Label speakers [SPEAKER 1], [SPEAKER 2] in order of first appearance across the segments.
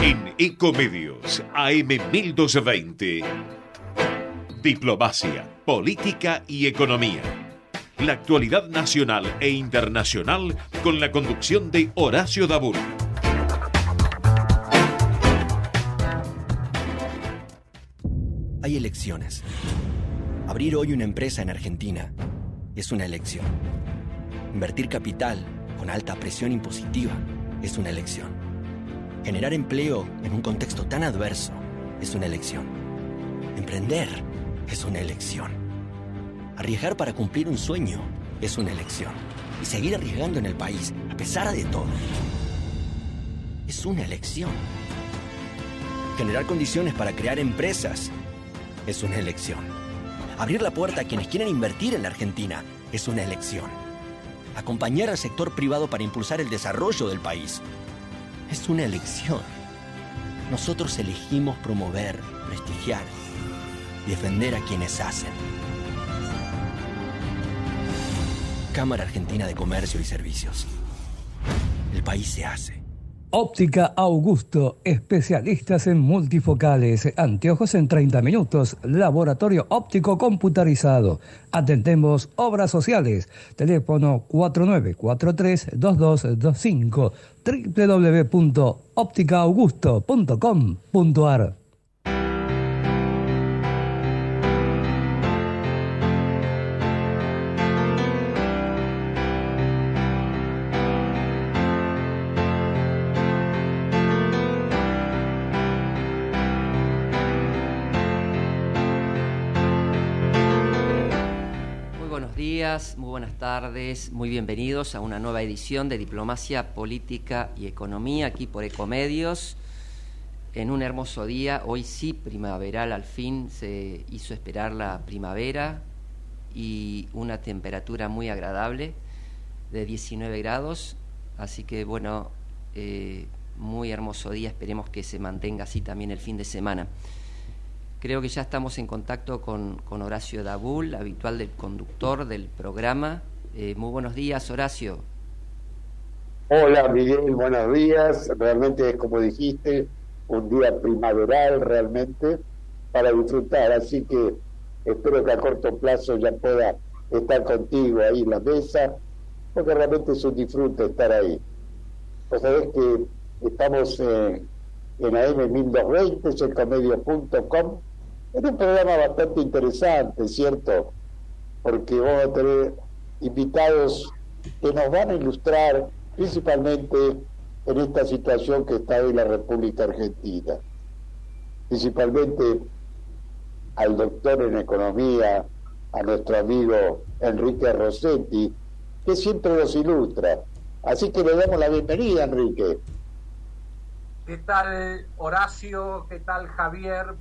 [SPEAKER 1] En Ecomedios AM 1220. Diplomacia, política y economía. La actualidad nacional e internacional con la conducción de Horacio Dabur.
[SPEAKER 2] Hay elecciones. Abrir hoy una empresa en Argentina es una elección. Invertir capital con alta presión impositiva es una elección. Generar empleo en un contexto tan adverso es una elección. Emprender es una elección. Arriesgar para cumplir un sueño es una elección. Y seguir arriesgando en el país, a pesar de todo, es una elección. Generar condiciones para crear empresas es una elección. Abrir la puerta a quienes quieren invertir en la Argentina es una elección. Acompañar al sector privado para impulsar el desarrollo del país es una elección. Nosotros elegimos promover, prestigiar y defender a quienes hacen. Cámara Argentina de Comercio y Servicios. El país se hace.
[SPEAKER 3] Óptica Augusto, especialistas en multifocales, anteojos en 30 minutos, laboratorio óptico computarizado. Atendemos obras sociales. Teléfono 4943-2225
[SPEAKER 4] muy buenas tardes, muy bienvenidos a una nueva edición de Diplomacia, Política y Economía aquí por Ecomedios. En un hermoso día, hoy sí primaveral, al fin se hizo esperar la primavera y una temperatura muy agradable de 19 grados, así que bueno, eh, muy hermoso día, esperemos que se mantenga así también el fin de semana. Creo que ya estamos en contacto con, Horacio Dabul, habitual del conductor del programa. Eh, muy buenos días, Horacio.
[SPEAKER 5] Hola, Miguel, buenos días. Realmente es como dijiste, un día primaveral realmente para disfrutar. Así que espero que a corto plazo ya pueda estar contigo ahí en la mesa, porque realmente es un disfrute estar ahí. Pues sabés que estamos eh, en AM 1220, es un programa bastante interesante, ¿cierto? Porque vamos a tener invitados que nos van a ilustrar principalmente en esta situación que está en la República Argentina. Principalmente al doctor en economía, a nuestro amigo Enrique Rossetti, que siempre nos ilustra. Así que le damos la bienvenida, Enrique.
[SPEAKER 6] ¿Qué tal, Horacio? ¿Qué tal, Javier?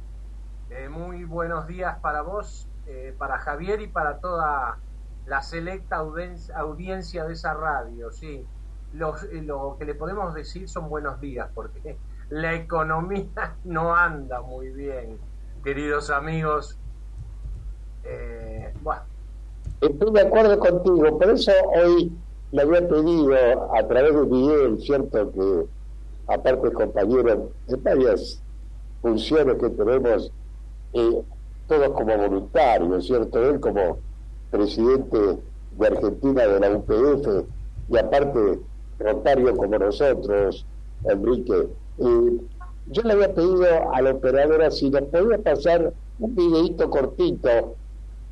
[SPEAKER 6] Eh, muy buenos días para vos, eh, para Javier y para toda la selecta audiencia de esa radio. Sí, eh, lo que le podemos decir son buenos días, porque la economía no anda muy bien, queridos amigos.
[SPEAKER 5] bueno. Estoy de acuerdo contigo, por eso hoy le había pedido a través de Miguel, cierto que aparte compañero de varias funciones que tenemos todos como voluntarios, ¿cierto? Él como presidente de Argentina de la UPF y aparte Rotario como nosotros, Enrique. yo le había pedido a la operadora si nos podía pasar un videito cortito.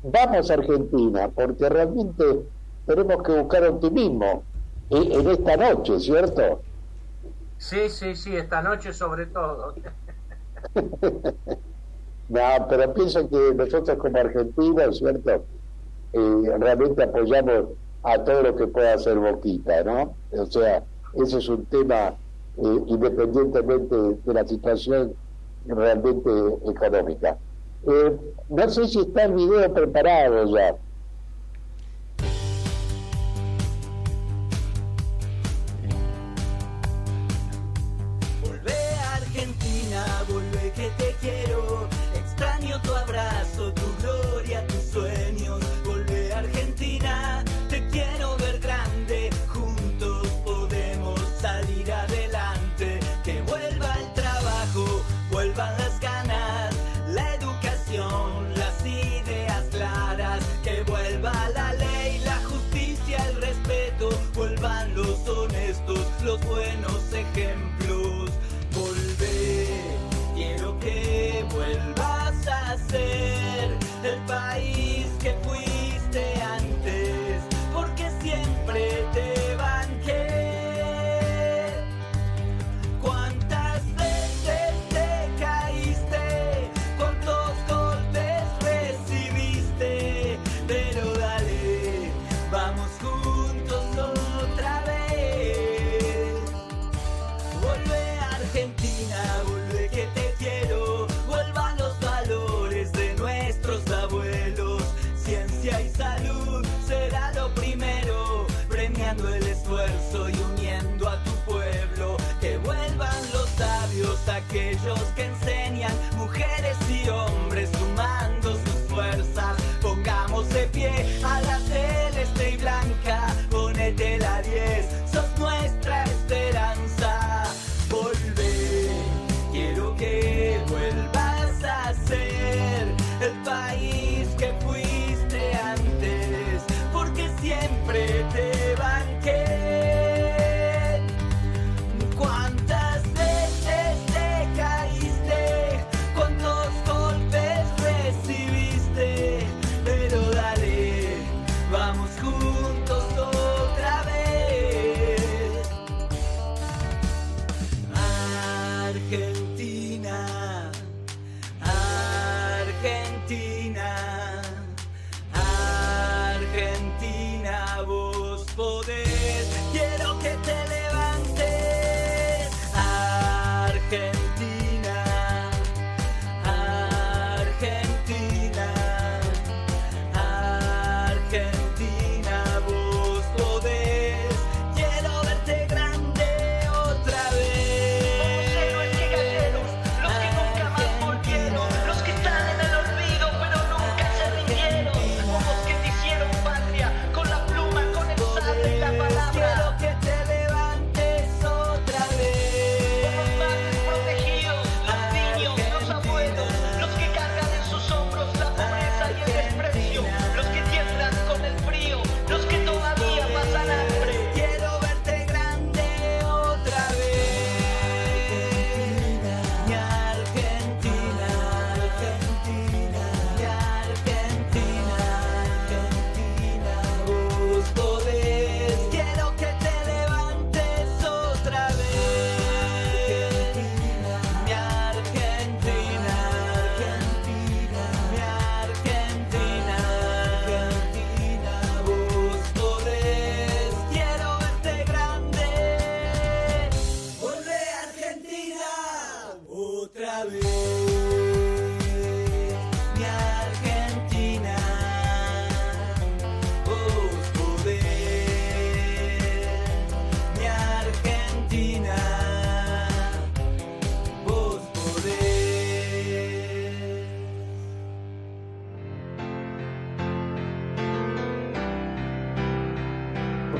[SPEAKER 5] Vamos a Argentina, porque realmente tenemos que buscar optimismo en esta noche, ¿cierto?
[SPEAKER 6] Sí, sí, sí, esta noche sobre todo.
[SPEAKER 5] No, pero pienso que nosotros como argentinos, ¿cierto? Eh, realmente apoyamos a todo lo que pueda hacer Boquita, ¿no? O sea, ese es un tema eh, independientemente de la situación realmente económica. Eh, no sé si está el video preparado ya.
[SPEAKER 7] del país. mereció.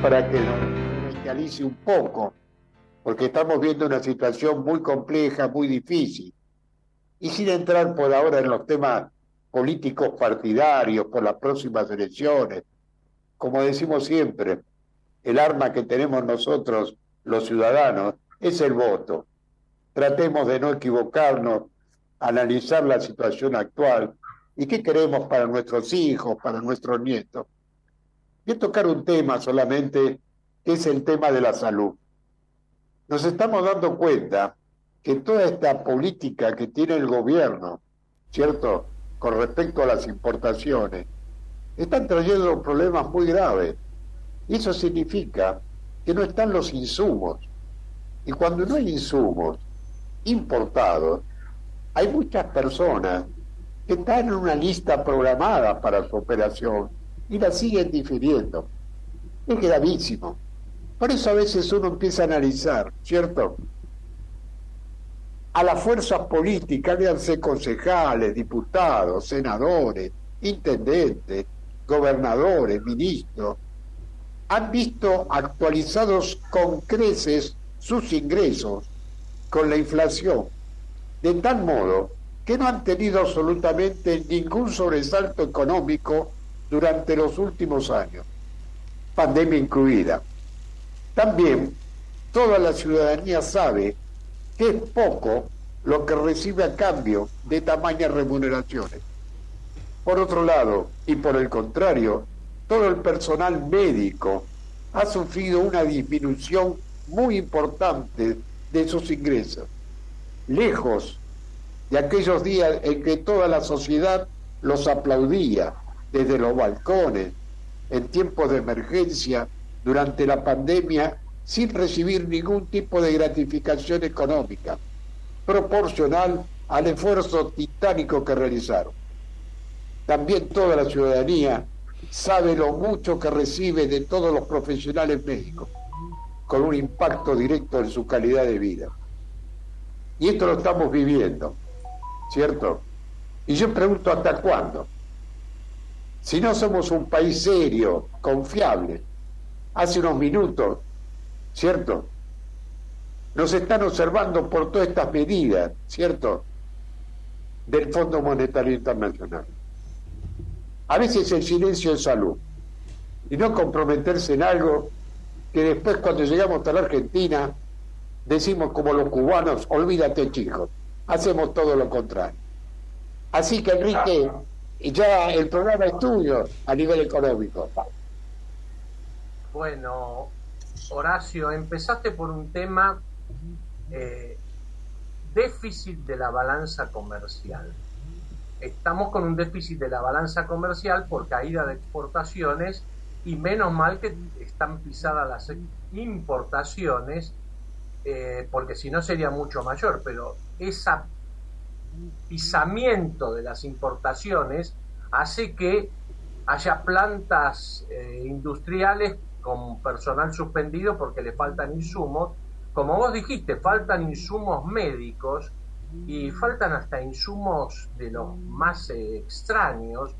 [SPEAKER 5] Para que nos inicialice un poco, porque estamos viendo una situación muy compleja, muy difícil. Y sin entrar por ahora en los temas políticos partidarios, por las próximas elecciones, como decimos siempre, el arma que tenemos nosotros, los ciudadanos, es el voto. Tratemos de no equivocarnos, analizar la situación actual y qué queremos para nuestros hijos, para nuestros nietos. Voy a tocar un tema solamente, que es el tema de la salud. Nos estamos dando cuenta que toda esta política que tiene el gobierno, ¿cierto?, con respecto a las importaciones, están trayendo problemas muy graves. Y eso significa que no están los insumos. Y cuando no hay insumos importados, hay muchas personas que están en una lista programada para su operación y la siguen difiriendo. Es gravísimo. Por eso a veces uno empieza a analizar, ¿cierto? A las fuerzas políticas, véanse concejales, diputados, senadores, intendentes, gobernadores, ministros, han visto actualizados con creces sus ingresos con la inflación, de tal modo que no han tenido absolutamente ningún sobresalto económico durante los últimos años, pandemia incluida. También toda la ciudadanía sabe que es poco lo que recibe a cambio de tamañas remuneraciones. Por otro lado, y por el contrario, todo el personal médico ha sufrido una disminución muy importante de sus ingresos, lejos de aquellos días en que toda la sociedad los aplaudía desde los balcones, en tiempos de emergencia, durante la pandemia, sin recibir ningún tipo de gratificación económica, proporcional al esfuerzo titánico que realizaron. También toda la ciudadanía sabe lo mucho que recibe de todos los profesionales médicos, con un impacto directo en su calidad de vida. Y esto lo estamos viviendo, ¿cierto? Y yo pregunto, ¿hasta cuándo? Si no somos un país serio, confiable, hace unos minutos, ¿cierto? Nos están observando por todas estas medidas, ¿cierto? Del Fondo Monetario Internacional. A veces el silencio es salud. Y no comprometerse en algo que después cuando llegamos a la Argentina decimos como los cubanos, olvídate chicos, hacemos todo lo contrario. Así que Enrique, ya el programa es tuyo a nivel económico.
[SPEAKER 6] Bueno, Horacio, empezaste por un tema eh, déficit de la balanza comercial. Estamos con un déficit de la balanza comercial por caída de exportaciones y menos mal que están pisadas las importaciones, eh, porque si no sería mucho mayor, pero ese pisamiento de las importaciones hace que haya plantas eh, industriales con personal suspendido porque le faltan insumos. Como vos dijiste, faltan insumos médicos y faltan hasta insumos de los más eh, extraños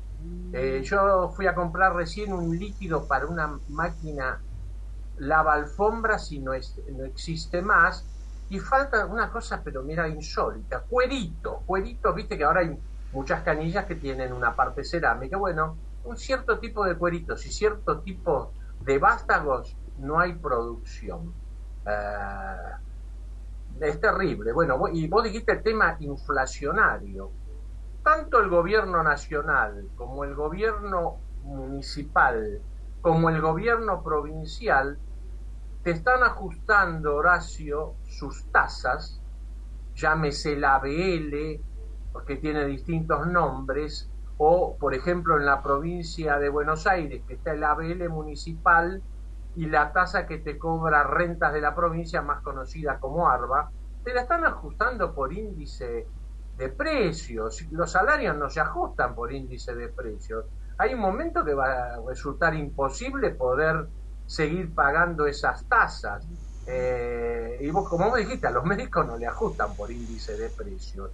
[SPEAKER 6] eh, yo fui a comprar recién un líquido para una máquina lava alfombras y no, no existe más. Y falta una cosa, pero mira, insólita, cuerito, cuerito, viste que ahora hay muchas canillas que tienen una parte cerámica. Bueno, un cierto tipo de cueritos y cierto tipo de vástagos no hay producción. Eh, es terrible. Bueno, y vos dijiste el tema inflacionario tanto el gobierno nacional como el gobierno municipal como el gobierno provincial están ajustando, Horacio, sus tasas, llámese la ABL, porque tiene distintos nombres, o por ejemplo en la provincia de Buenos Aires, que está el ABL municipal y la tasa que te cobra rentas de la provincia, más conocida como ARBA, te la están ajustando por índice de precios. Los salarios no se ajustan por índice de precios. Hay un momento que va a resultar imposible poder seguir pagando esas tasas. Eh, y vos, como vos dijiste, a los médicos no le ajustan por índice de precios.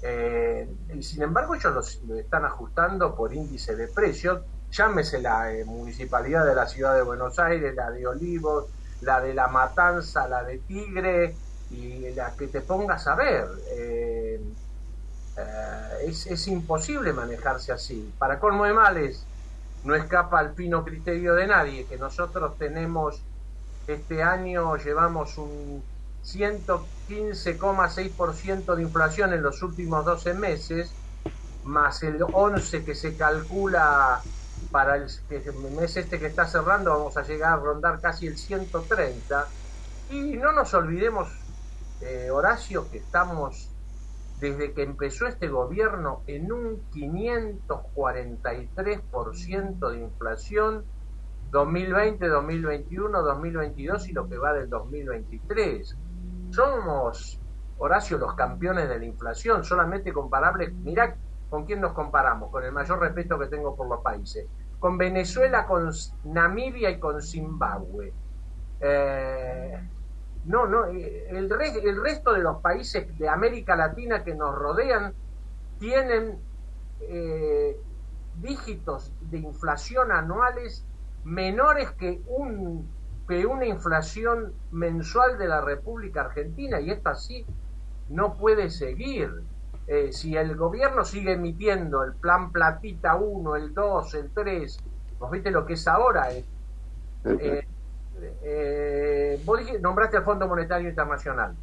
[SPEAKER 6] Eh, y sin embargo, ellos lo están ajustando por índice de precios. Llámese la eh, municipalidad de la ciudad de Buenos Aires, la de Olivos, la de La Matanza, la de Tigre, y la que te pongas a ver. Eh, es, imposible manejarse así. Para colmo de males, no escapa al fino criterio de nadie que nosotros tenemos, este año llevamos un 115,6% de inflación en los últimos 12 meses, más el 11 que se calcula para el, mes este que está cerrando, vamos a llegar a rondar casi el 130. Y no nos olvidemos, eh, Horacio, que estamos desde que empezó este gobierno en un 543% de inflación 2020, 2021, 2022 y lo que va del 2023. Somos, Horacio, los campeones de la inflación, solamente comparables, mirá con quién nos comparamos, con el mayor respeto que tengo por los países, con Venezuela, con Namibia y con Zimbabue. Eh, no, no, eh, el, el resto de los países de América Latina que nos rodean tienen eh, dígitos de inflación anuales menores que, un, que una inflación mensual de la República Argentina y esto así no puede seguir. Eh, si el gobierno sigue emitiendo el plan Platita 1, el 2, el 3, vos viste lo que es ahora, eh, eh, vos nombraste al Fondo Monetario Internacional.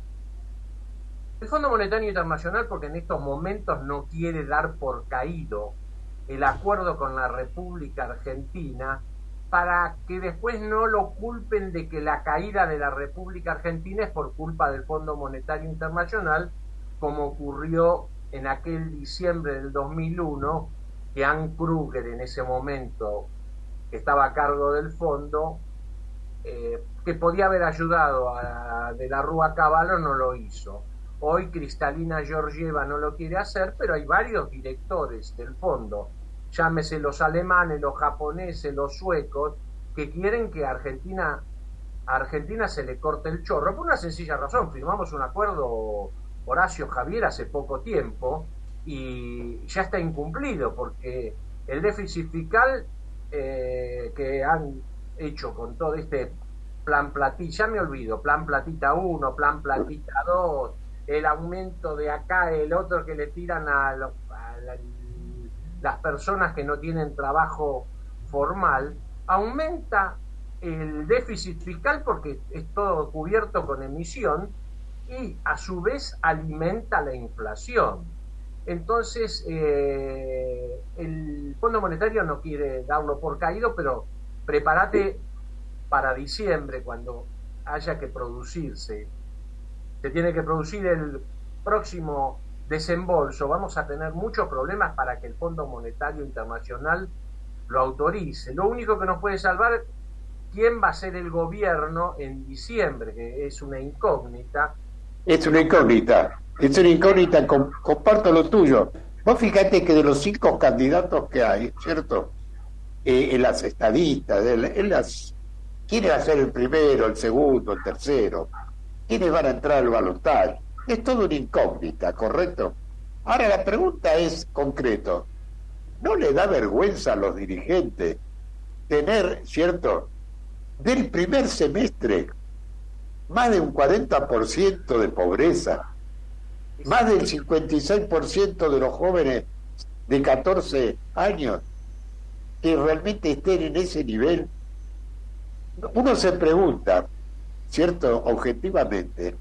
[SPEAKER 6] El Fondo Monetario Internacional, porque en estos momentos no quiere dar por caído el acuerdo con la República Argentina, para que después no lo culpen de que la caída de la República Argentina es por culpa del Fondo Monetario Internacional, como ocurrió en aquel diciembre del 2001, que Ann Kruger en ese momento estaba a cargo del fondo eh, que podía haber ayudado a de la Rúa Caballo no lo hizo. Hoy Cristalina Georgieva no lo quiere hacer, pero hay varios directores del fondo, llámese los alemanes, los japoneses, los suecos, que quieren que Argentina, a Argentina se le corte el chorro por una sencilla razón. Firmamos un acuerdo Horacio Javier hace poco tiempo y ya está incumplido porque el déficit fiscal eh, que han hecho con todo este plan platita, ya me olvido, plan platita 1, plan platita 2, el aumento de acá, el otro que le tiran a, los, a la- las personas que no tienen trabajo formal, aumenta el déficit fiscal porque es todo cubierto con emisión y a su vez alimenta la inflación. Entonces, eh, el Fondo Monetario no quiere darlo por caído, pero prepárate para diciembre, cuando haya que producirse. Se tiene que producir el próximo desembolso. Vamos a tener muchos problemas para que el Fondo Monetario Internacional lo autorice. Lo único que nos puede salvar quién va a ser el gobierno en diciembre, que es una incógnita.
[SPEAKER 5] Es una incógnita, es una incógnita, com- comparto lo tuyo. Vos fíjate que de los cinco candidatos que hay, ¿cierto? Eh, en las estadistas, en, las... ¿Quién va a ser el primero, el segundo, el tercero? ¿Quiénes van a entrar al balotaje? Es todo una incógnita, ¿correcto? Ahora la pregunta es concreto. ¿No le da vergüenza a los dirigentes tener, ¿cierto? Del primer semestre más de un 40% de pobreza, más del 56% de los jóvenes de 14 años que realmente estén en ese nivel. Uno se pregunta, ¿cierto? Objetivamente,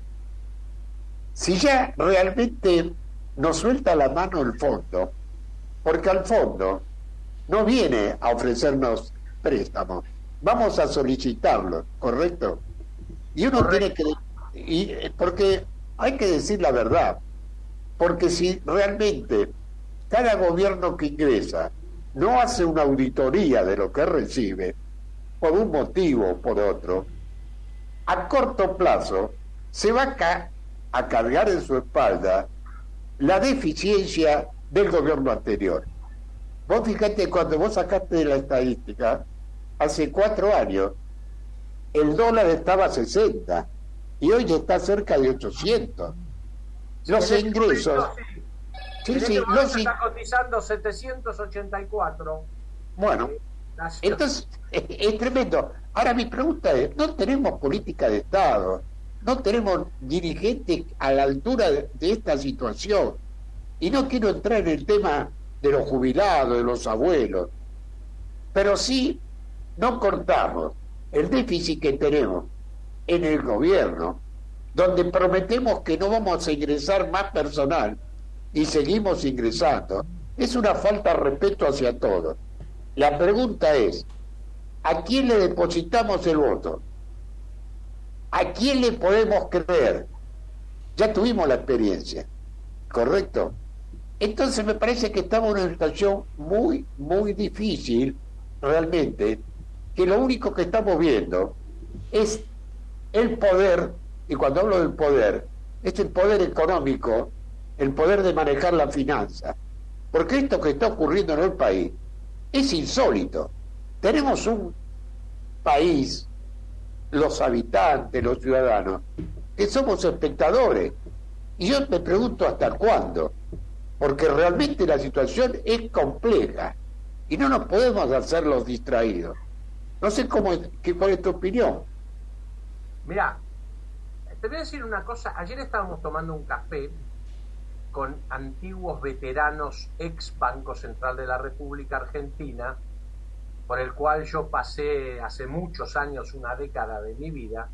[SPEAKER 5] si ya realmente nos suelta la mano el fondo, porque al fondo no viene a ofrecernos préstamos, vamos a solicitarlo, ¿correcto? Y uno tiene que... Y, porque hay que decir la verdad, porque si realmente cada gobierno que ingresa no hace una auditoría de lo que recibe, por un motivo o por otro, a corto plazo se va a, a cargar en su espalda la deficiencia del gobierno anterior. Vos fíjate, cuando vos sacaste de la estadística, hace cuatro años, el dólar estaba a 60 y hoy está cerca de 800. Los ingresos, sí,
[SPEAKER 6] en
[SPEAKER 5] sí,
[SPEAKER 6] este
[SPEAKER 5] los in-
[SPEAKER 6] está cotizando 784.
[SPEAKER 5] bueno,
[SPEAKER 6] eh,
[SPEAKER 5] entonces es, es tremendo. Ahora mi pregunta es, no tenemos política de Estado, no tenemos dirigentes a la altura de, de esta situación. Y no quiero entrar en el tema de los jubilados, de los abuelos, pero sí no cortamos el déficit que tenemos en el gobierno, donde prometemos que no vamos a ingresar más personal y seguimos ingresando, es una falta de respeto hacia todos. La pregunta es, ¿a quién le depositamos el voto? ¿A quién le podemos creer? Ya tuvimos la experiencia, ¿correcto? Entonces me parece que estamos en una situación muy, muy difícil, realmente, que lo único que estamos viendo es el poder, y cuando hablo del poder, es el poder económico, el poder de manejar la finanza. Porque esto que está ocurriendo en el país es insólito. Tenemos un país, los habitantes, los ciudadanos, que somos espectadores. Y yo me pregunto hasta cuándo, porque realmente la situación es compleja y no nos podemos hacer los distraídos. No sé cómo, qué, cuál es tu opinión.
[SPEAKER 6] Mirá, te voy a decir una cosa. Ayer estábamos tomando un café con antiguos veteranos ex Banco Central de la República Argentina, por el cual yo pasé hace muchos años, una década de mi vida,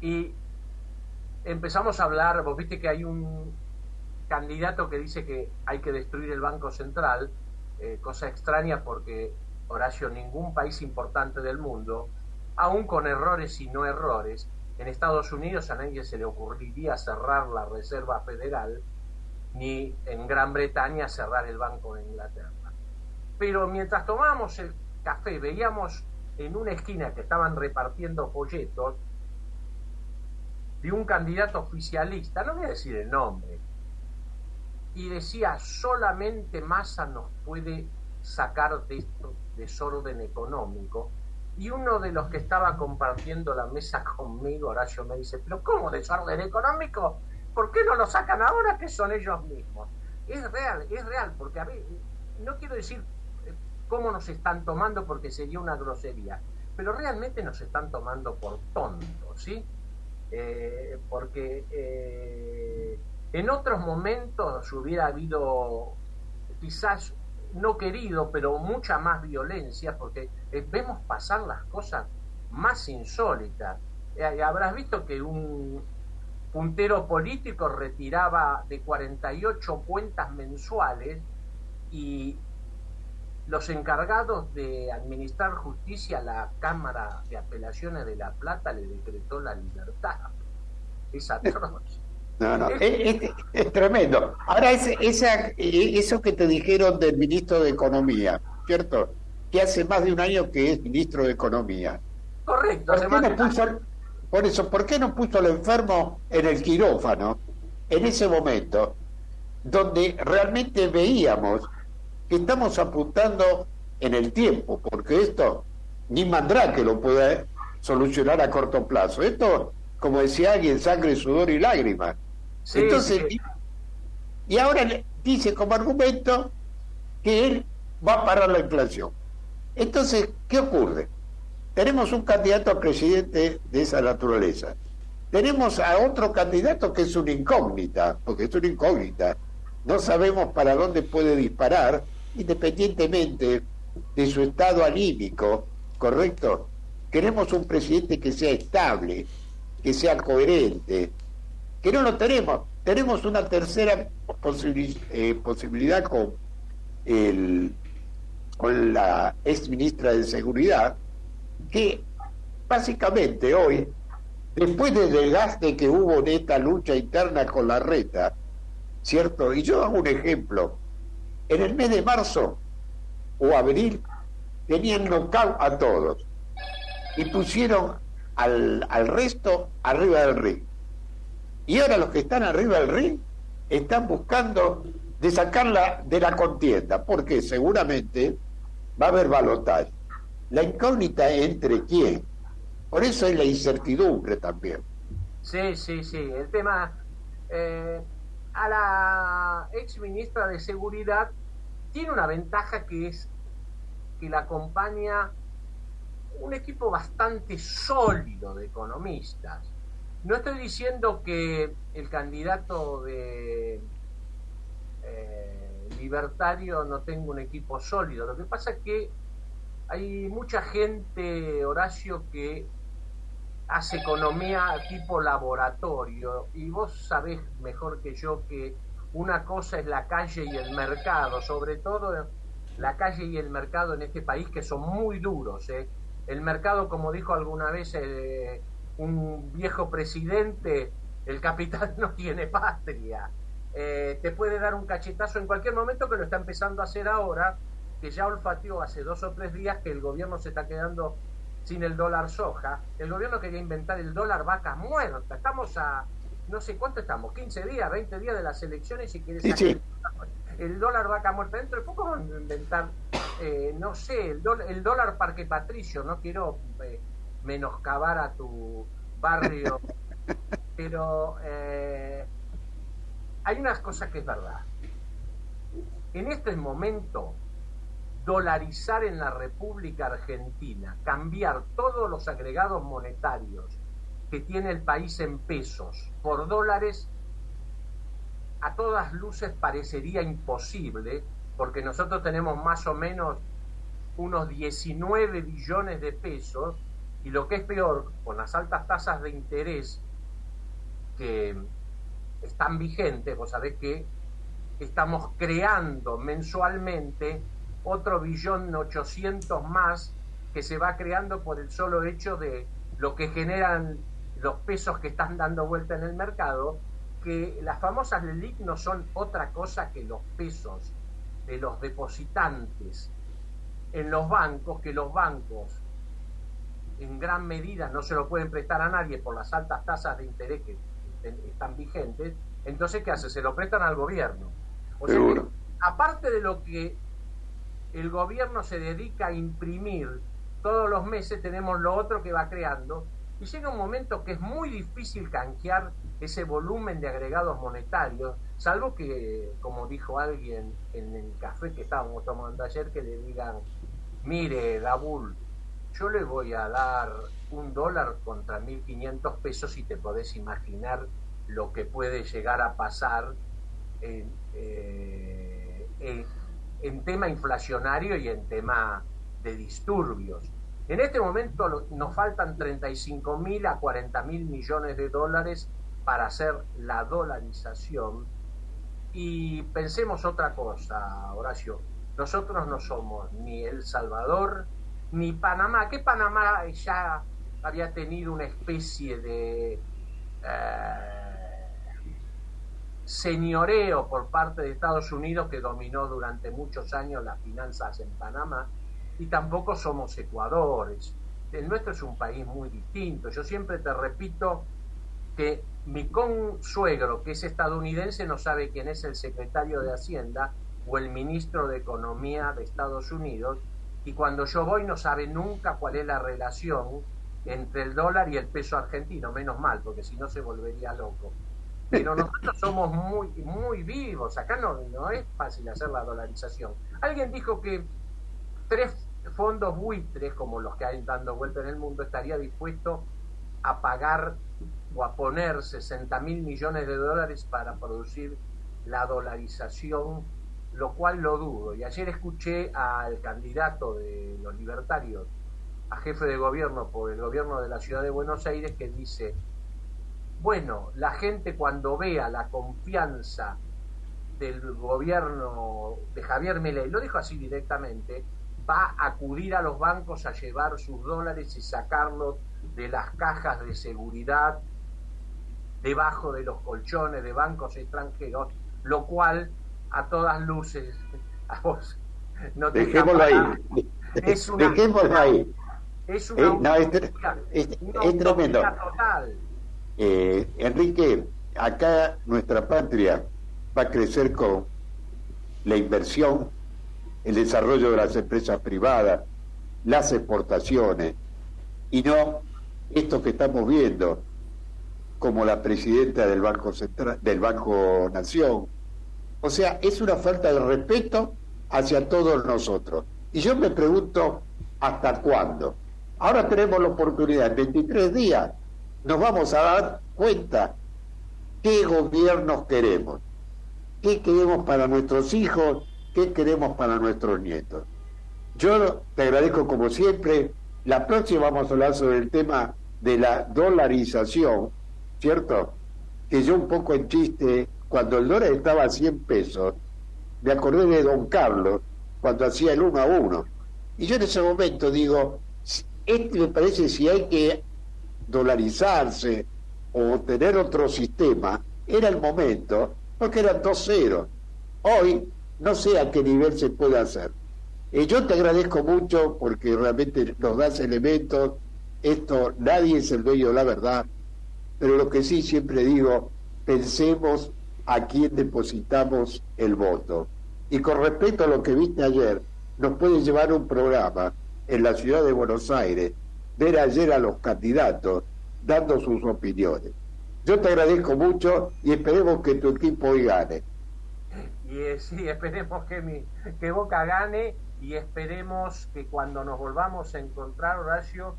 [SPEAKER 6] y empezamos a hablar, vos viste que hay un candidato que dice que hay que destruir el Banco Central, eh, cosa extraña porque, Horacio, ningún país importante del mundo, aún con errores y no errores, en Estados Unidos a nadie se le ocurriría cerrar la Reserva Federal, ni en Gran Bretaña cerrar el Banco de Inglaterra. Pero mientras tomábamos el café, veíamos en una esquina que estaban repartiendo folletos de un candidato oficialista, no voy a decir el nombre, y decía, solamente Massa nos puede sacar de esto desorden económico. Y uno de los que estaba compartiendo la mesa conmigo, Horacio, me dice, pero ¿cómo desorden económico? ¿Por qué no lo sacan ahora que son ellos mismos? Es real, es real, porque a ver, no quiero decir eh, cómo nos están tomando porque sería una grosería, pero realmente nos están tomando por tontos, ¿sí? Eh, porque eh, en otros momentos hubiera habido quizás no querido, pero mucha más violencia, porque vemos pasar las cosas más insólitas. Habrás visto que un puntero político retiraba de 48 cuentas mensuales y los encargados de administrar justicia a la Cámara de Apelaciones de La Plata le decretó la libertad. Es atroz.
[SPEAKER 5] No, no, es, es- es tremendo. Ahora, ese- esa, eh, eso que te dijeron del ministro de Economía, ¿cierto? Que hace más de un año que es ministro de Economía.
[SPEAKER 6] Correcto.
[SPEAKER 5] ¿Por qué
[SPEAKER 6] además-
[SPEAKER 5] no puso, por eso, ¿por qué no puso al enfermo en el quirófano en ese momento, donde realmente veíamos que estamos apuntando en el tiempo, porque esto ni Mandrake lo puede solucionar a corto plazo. Esto, como decía alguien, sangre, sudor y lágrimas.
[SPEAKER 6] Sí,
[SPEAKER 5] Entonces,
[SPEAKER 6] sí.
[SPEAKER 5] y ahora le- dice como argumento que él va a parar la inflación. Entonces, ¿qué ocurre? Tenemos un candidato a presidente de esa naturaleza. Tenemos a otro candidato que es una incógnita, porque es una incógnita. No sabemos para dónde puede disparar, independientemente de su estado anímico, ¿correcto? Queremos un presidente que sea estable, que sea coherente, que no lo tenemos. Tenemos una tercera eh, posibilidad con, el, con la ex ministra de Seguridad, que básicamente hoy, después del desgaste que hubo en esta lucha interna con la reta, ¿cierto? Y yo hago un ejemplo. En el mes de marzo o abril tenían knockout a todos y pusieron al, al resto arriba del ring. Y ahora los que están arriba del ring están buscando de sacarla de la contienda, porque seguramente va a haber balotaje. La incógnita entre quién. Por eso es la incertidumbre también.
[SPEAKER 6] Sí, sí, sí. El tema. eh, a la ex ministra de Seguridad tiene una ventaja que es que la acompaña un equipo bastante sólido de economistas. No estoy diciendo que el candidato de eh, libertario no tenga un equipo sólido. Lo que pasa es que hay mucha gente, Horacio, que hace economía tipo laboratorio y vos sabés mejor que yo que una cosa es la calle y el mercado, sobre todo la calle y el mercado en este país que son muy duros. ¿eh? El mercado, como dijo alguna vez eh, un viejo presidente, el capital no tiene patria. Eh, te puede dar un cachetazo en cualquier momento que lo está empezando a hacer ahora, que ya olfateó hace dos o tres días que el gobierno se está quedando sin el dólar soja. El gobierno quería inventar el dólar vaca muerta. Estamos a, no sé cuánto estamos, 15 días, 20 días de las elecciones y quiere sacar
[SPEAKER 5] sí.
[SPEAKER 6] el dólar vaca muerta. Dentro de poco van a inventar, eh, no sé, el, dólar- el dólar Parque Patricio. No quiero eh, menoscabar a tu barrio, pero eh, hay unas cosas que es verdad. En este momento, dolarizar en la República Argentina, cambiar todos los agregados monetarios que tiene el país en pesos por dólares, a todas luces parecería imposible, porque nosotros tenemos más o menos unos 19 billones de pesos, y lo que es peor, con las altas tasas de interés que están vigentes, vos sabés que estamos creando mensualmente otro billón ochocientos más que se va creando por el solo hecho de lo que generan los pesos que están dando vuelta en el mercado, que las famosas LELIC no son otra cosa que los pesos de los depositantes en los bancos, que los bancos en gran medida no se lo pueden prestar a nadie por las altas tasas de interés que están vigentes, entonces ¿qué hace? Se lo prestan al gobierno. O sea que, aparte de lo que el gobierno se dedica a imprimir. Todos los meses, tenemos lo otro que va creando, y llega un momento que es muy difícil canjear ese volumen de agregados monetarios, salvo que, como dijo alguien en el café que estábamos tomando ayer, que le digan, mire, Dabul, yo le voy a dar un dólar contra 1.500 pesos y te podés imaginar lo que puede llegar a pasar en, eh, en, en tema inflacionario y en tema de disturbios. En este momento nos faltan 35 mil a 40 mil millones de dólares para hacer la dolarización. Y pensemos otra cosa, Horacio. Nosotros no somos ni El Salvador ni Panamá. Que Panamá ya había tenido una especie de eh, señoreo por parte de Estados Unidos que dominó durante muchos años las finanzas en Panamá y tampoco somos Ecuadores. El nuestro es un país muy distinto. Yo siempre te repito que mi consuegro, que es estadounidense, no sabe quién es el secretario de Hacienda o el ministro de Economía de Estados Unidos, y cuando yo voy no sabe nunca cuál es la relación entre el dólar y el peso argentino, menos mal, porque si no se volvería loco. Pero nosotros somos muy, muy vivos, acá no, no es fácil hacer la dolarización. Alguien dijo que tres fondos buitres, como los que hay dando vuelta en el mundo, estaría dispuesto a pagar o a poner 60 mil millones de dólares para producir la dolarización, lo cual lo dudo. Y ayer escuché al candidato de los libertarios a jefe de gobierno por el gobierno de la ciudad de Buenos Aires que dice, bueno, la gente cuando vea la confianza del gobierno de Javier Milei, lo dijo así directamente, va a acudir a los bancos a llevar sus dólares y sacarlos de las cajas de seguridad debajo de los colchones de bancos extranjeros, lo cual a todas luces a vos
[SPEAKER 5] no te Dejémoslo ahí.
[SPEAKER 6] Es una,
[SPEAKER 5] Dejémoslo ahí.
[SPEAKER 6] Es una,
[SPEAKER 5] eh, no, es, es, es tremendo.
[SPEAKER 6] Total.
[SPEAKER 5] Eh, Enrique, acá nuestra patria va a crecer con la inversión, el desarrollo de las empresas privadas, las exportaciones, y no esto que estamos viendo, como la presidenta del Banco Central, del Banco Nación. O sea, es una falta de respeto hacia todos nosotros. Y yo me pregunto, ¿hasta cuándo? Ahora tenemos la oportunidad, en 23 días, nos vamos a dar cuenta qué gobiernos queremos, qué queremos para nuestros hijos, qué queremos para nuestros nietos. Yo te agradezco como siempre. La próxima vamos a hablar sobre el tema de la dolarización, ¿cierto? Que yo un poco en chiste, cuando el dólar estaba a 100 pesos, me acordé de don Carlos cuando hacía el uno a uno. Y yo en ese momento digo, este me parece si hay que dolarizarse o tener otro sistema, era el momento, porque eran dos ceros. Hoy no sé a qué nivel se puede hacer. Eh, yo te agradezco mucho porque realmente nos das elementos, esto nadie es el dueño de la verdad, pero lo que sí siempre digo, pensemos a quién depositamos el voto. Y con respecto a lo que viste ayer, nos puede llevar un programa en la ciudad de Buenos Aires, ver ayer a los candidatos dando sus opiniones. Yo te agradezco mucho y esperemos que tu equipo hoy gane.
[SPEAKER 6] Y eh, sí, esperemos que, mi, que Boca gane y esperemos que cuando nos volvamos a encontrar, Horacio,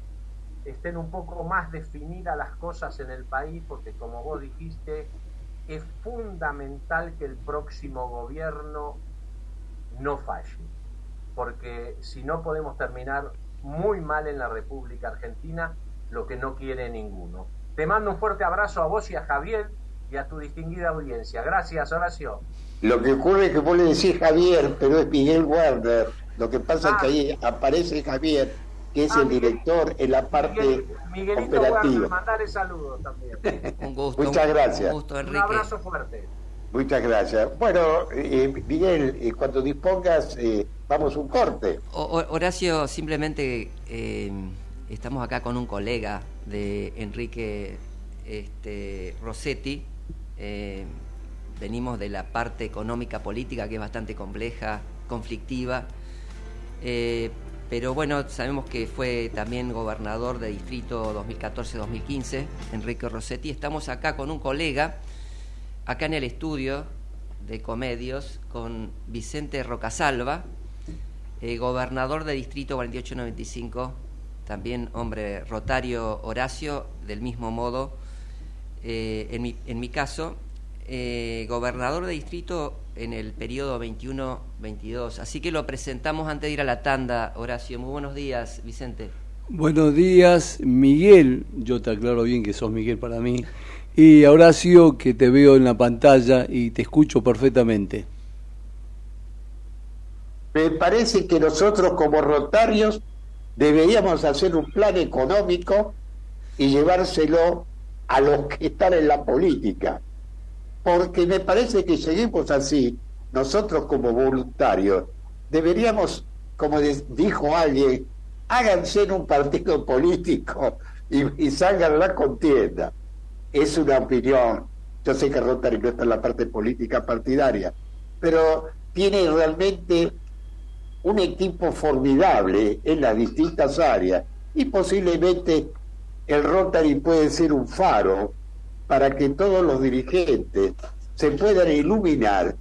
[SPEAKER 6] estén un poco más definidas las cosas en el país, porque como vos dijiste, es fundamental que el próximo gobierno no falle, porque si no podemos terminar muy mal en la República Argentina, lo que no quiere ninguno. Te mando un fuerte abrazo a vos y a Javier y a tu distinguida audiencia. Gracias, Horacio.
[SPEAKER 5] Lo que ocurre es que vos le decís Javier, pero es Miguel Werner. Lo que pasa es que ahí aparece Javier, que es
[SPEAKER 6] Ah,
[SPEAKER 5] el director en la parte
[SPEAKER 6] Miguel- Miguelito
[SPEAKER 5] operativa.
[SPEAKER 6] Werner, mandarle saludos también.
[SPEAKER 4] Un gusto.
[SPEAKER 5] Muchas
[SPEAKER 4] un-
[SPEAKER 5] gracias.
[SPEAKER 4] Un gusto,
[SPEAKER 6] Un abrazo fuerte.
[SPEAKER 5] Muchas gracias. Bueno, eh, Miguel, eh, cuando dispongas, eh, vamos un corte.
[SPEAKER 4] Horacio, simplemente eh, estamos acá con un colega de Enrique este, Rossetti. eh, venimos de la parte económica política que es bastante compleja, conflictiva. Pero bueno, sabemos que fue también gobernador de distrito 2014-2015, Enrique Rossetti. Estamos acá con un colega, acá en el estudio de Comedios, con Vicente Rocasalva, eh, gobernador de distrito 4895, también hombre rotario Horacio, del mismo modo, eh, en, mi, en mi caso, eh, gobernador de distrito en el periodo 21-22. Así que lo presentamos antes de ir a la tanda, Horacio. Muy buenos días, Vicente.
[SPEAKER 8] Buenos días, Miguel. Yo te aclaro bien que sos Miguel para mí. Y Horacio, que te veo en la pantalla y te escucho perfectamente.
[SPEAKER 5] Me parece que nosotros como rotarios deberíamos hacer un plan económico y llevárselo a los que están en la política porque me parece que seguimos así, nosotros como voluntarios, deberíamos, como dijo alguien, háganse en un partido político y, salgan la contienda. Es una opinión. Yo sé que Rotary no está en la parte política partidaria, pero tiene realmente un equipo formidable en las distintas áreas y posiblemente el Rotary puede ser un faro para que todos los dirigentes se puedan iluminar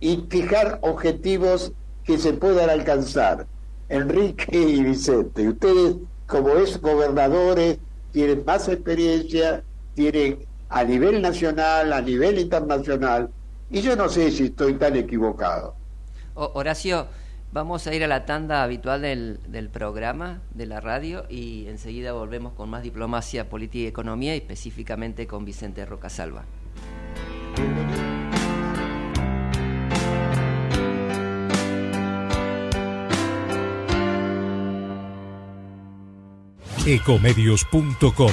[SPEAKER 5] y fijar objetivos que se puedan alcanzar. Enrique y Vicente, ustedes como es gobernadores tienen más experiencia, tienen a nivel nacional, a nivel internacional, y yo no sé si estoy tan equivocado.
[SPEAKER 4] Horacio, Vamos a ir a la tanda habitual del, del, programa de la radio y enseguida volvemos con más diplomacia, política y economía, y específicamente con Vicente Rocasalva.
[SPEAKER 9] Ecomedios.com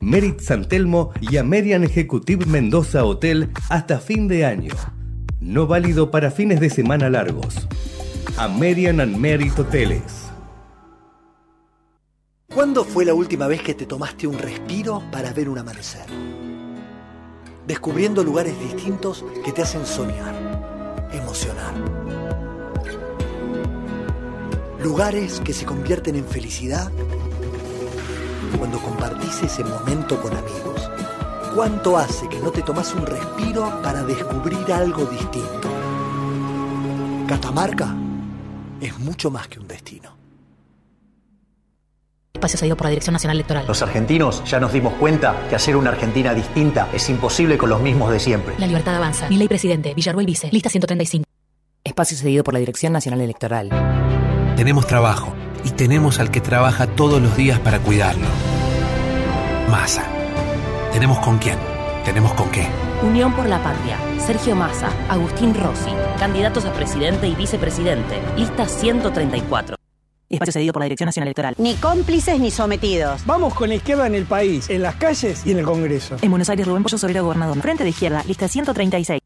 [SPEAKER 10] Merit San Telmo y American Executive Mendoza Hotel hasta fin de año. No válido para fines de semana largos. American and Merit Hoteles.
[SPEAKER 11] ¿Cuándo fue la última vez que te tomaste un respiro para ver un amanecer? Descubriendo lugares distintos que te hacen soñar, emocionar. Lugares que se convierten en felicidad cuando compartís ese momento con amigos. ¿Cuánto hace que no te tomas un respiro para descubrir algo distinto? Catamarca es mucho más que un destino.
[SPEAKER 12] Espacio cedido por la Dirección Nacional Electoral.
[SPEAKER 13] Los argentinos ya nos dimos cuenta que hacer una Argentina distinta es imposible con los mismos de siempre.
[SPEAKER 12] La libertad avanza. Mi ley presidente, Villarruel Vice, lista 135.
[SPEAKER 14] Espacio cedido por la Dirección Nacional Electoral.
[SPEAKER 15] Tenemos trabajo y tenemos al que trabaja todos los días para cuidarlo. Masa. Tenemos con quién. Tenemos con qué.
[SPEAKER 14] Unión por la Patria. Sergio Massa, Agustín Rossi, candidatos a presidente y vicepresidente. Lista 134. Espacio cedido por la Dirección Nacional Electoral.
[SPEAKER 16] Ni cómplices ni sometidos.
[SPEAKER 17] Vamos con la izquierda en el país, en las calles y en el Congreso.
[SPEAKER 14] En Buenos Aires, Rubén Pollo Sobrero, gobernador. Frente de izquierda, lista 136.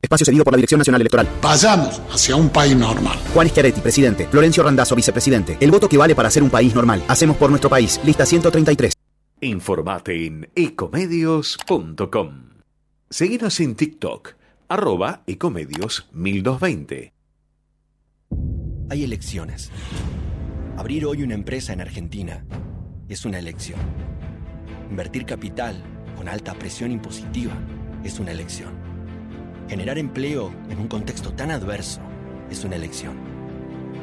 [SPEAKER 18] Espacio cedido por la Dirección Nacional Electoral.
[SPEAKER 19] Vayamos hacia un país normal.
[SPEAKER 18] Juan Schiaretti, presidente. Florencio Randazzo, vicepresidente. El voto que vale para ser un país normal. Hacemos por nuestro país. Lista 133.
[SPEAKER 1] Informate en ecomedios.com. Seguinos en TikTok, arroba ecomedios 1220.
[SPEAKER 2] Hay elecciones. Abrir hoy una empresa en Argentina es una elección. Invertir capital con alta presión impositiva es una elección. Generar empleo en un contexto tan adverso es una elección.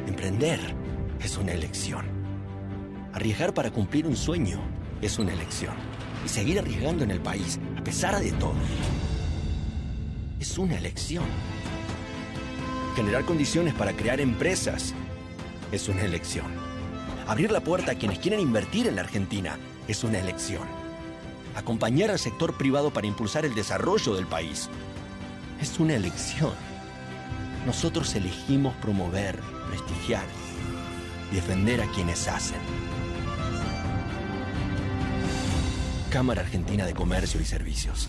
[SPEAKER 2] Emprender es una elección. Arriesgar para cumplir un sueño es una elección. Y seguir arriesgando en el país, a pesar de todo, es una elección. Generar condiciones para crear empresas es una elección. Abrir la puerta a quienes quieren invertir en la Argentina es una elección. Acompañar al sector privado para impulsar el desarrollo del país es una elección. Nosotros elegimos promover, prestigiar defender a quienes hacen. Cámara Argentina de Comercio y Servicios.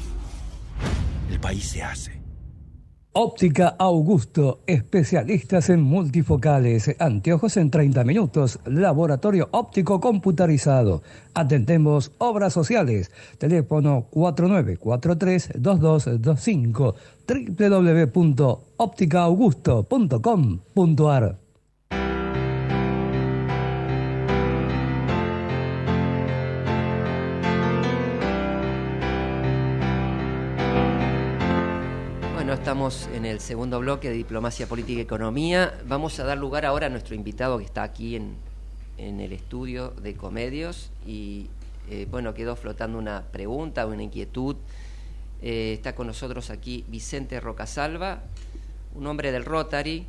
[SPEAKER 2] El país se hace.
[SPEAKER 20] Óptica Augusto, especialistas en multifocales, anteojos en 30 minutos, laboratorio óptico computarizado. Atendemos obras sociales. Teléfono 4943-2225 www.opticaaugusto.com.ar
[SPEAKER 4] en el segundo bloque de Diplomacia Política y Economía. Vamos a dar lugar ahora a nuestro invitado que está aquí en, el estudio de Comedios y eh, bueno, quedó flotando una pregunta, una inquietud. Eh, está con nosotros aquí Vicente Rocasalva, un hombre del Rotary,